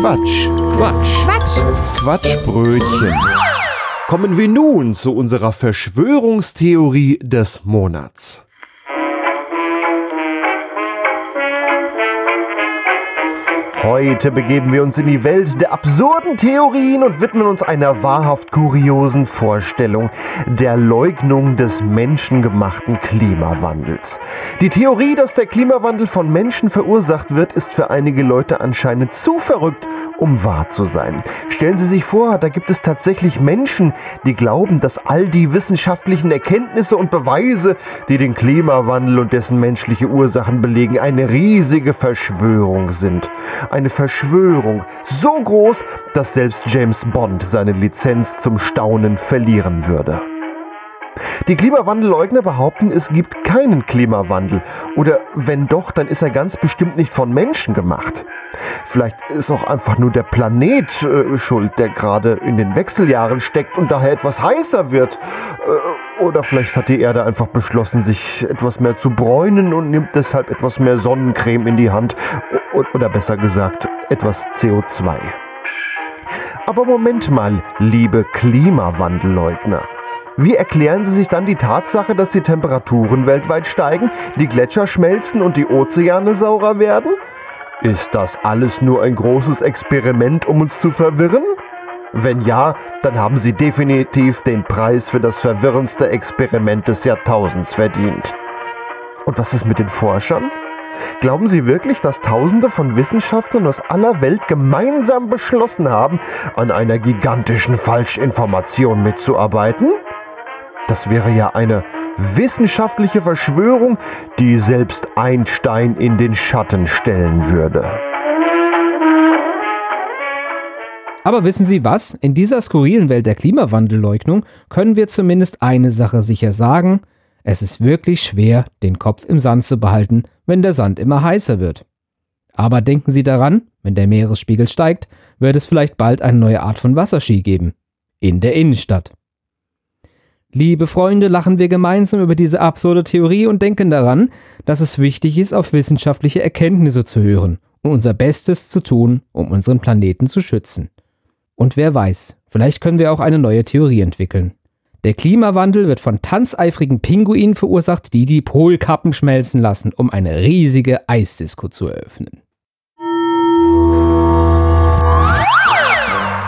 Quatsch. Quatsch. Quatsch. Quatschbrötchen. Kommen wir nun zu unserer Verschwörungstheorie des Monats. Heute begeben wir uns in die Welt der absurden Theorien und widmen uns einer wahrhaft kuriosen Vorstellung, der Leugnung des menschengemachten Klimawandels. Die Theorie, dass der Klimawandel von Menschen verursacht wird, ist für einige Leute anscheinend zu verrückt, um wahr zu sein. Stellen Sie sich vor, da gibt es tatsächlich Menschen, die glauben, dass all die wissenschaftlichen Erkenntnisse und Beweise, die den Klimawandel und dessen menschliche Ursachen belegen, eine riesige Verschwörung sind eine Verschwörung so groß, dass selbst James Bond seine Lizenz zum Staunen verlieren würde. Die Klimawandelleugner behaupten, es gibt keinen Klimawandel. Oder wenn doch, dann ist er ganz bestimmt nicht von Menschen gemacht. Vielleicht ist auch einfach nur der Planet äh, schuld, der gerade in den Wechseljahren steckt und daher etwas heißer wird. Äh, oder vielleicht hat die Erde einfach beschlossen, sich etwas mehr zu bräunen und nimmt deshalb etwas mehr Sonnencreme in die Hand. O oder besser gesagt, etwas CO2. Aber Moment mal, liebe Klimawandelleugner. Wie erklären Sie sich dann die Tatsache, dass die Temperaturen weltweit steigen, die Gletscher schmelzen und die Ozeane saurer werden? Ist das alles nur ein großes Experiment, um uns zu verwirren? Wenn ja, dann haben Sie definitiv den Preis für das verwirrendste Experiment des Jahrtausends verdient. Und was ist mit den Forschern? Glauben Sie wirklich, dass Tausende von Wissenschaftlern aus aller Welt gemeinsam beschlossen haben, an einer gigantischen Falschinformation mitzuarbeiten? Das wäre ja eine wissenschaftliche Verschwörung, die selbst Einstein in den Schatten stellen würde. Aber wissen Sie was? In dieser skurrilen Welt der Klimawandelleugnung können wir zumindest eine Sache sicher sagen. Es ist wirklich schwer, den Kopf im Sand zu behalten, wenn der Sand immer heißer wird. Aber denken Sie daran, wenn der Meeresspiegel steigt, wird es vielleicht bald eine neue Art von Wasserski geben. In der Innenstadt. Liebe Freunde, lachen wir gemeinsam über diese absurde Theorie und denken daran, dass es wichtig ist, auf wissenschaftliche Erkenntnisse zu hören und unser Bestes zu tun, um unseren Planeten zu schützen. Und wer weiß, vielleicht können wir auch eine neue Theorie entwickeln. Der Klimawandel wird von tanzeifrigen Pinguinen verursacht, die die Polkappen schmelzen lassen, um eine riesige Eisdisco zu eröffnen.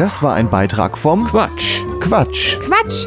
Das war ein Beitrag vom Quatsch. Quatsch. Quatsch.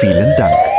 Vielen Dank.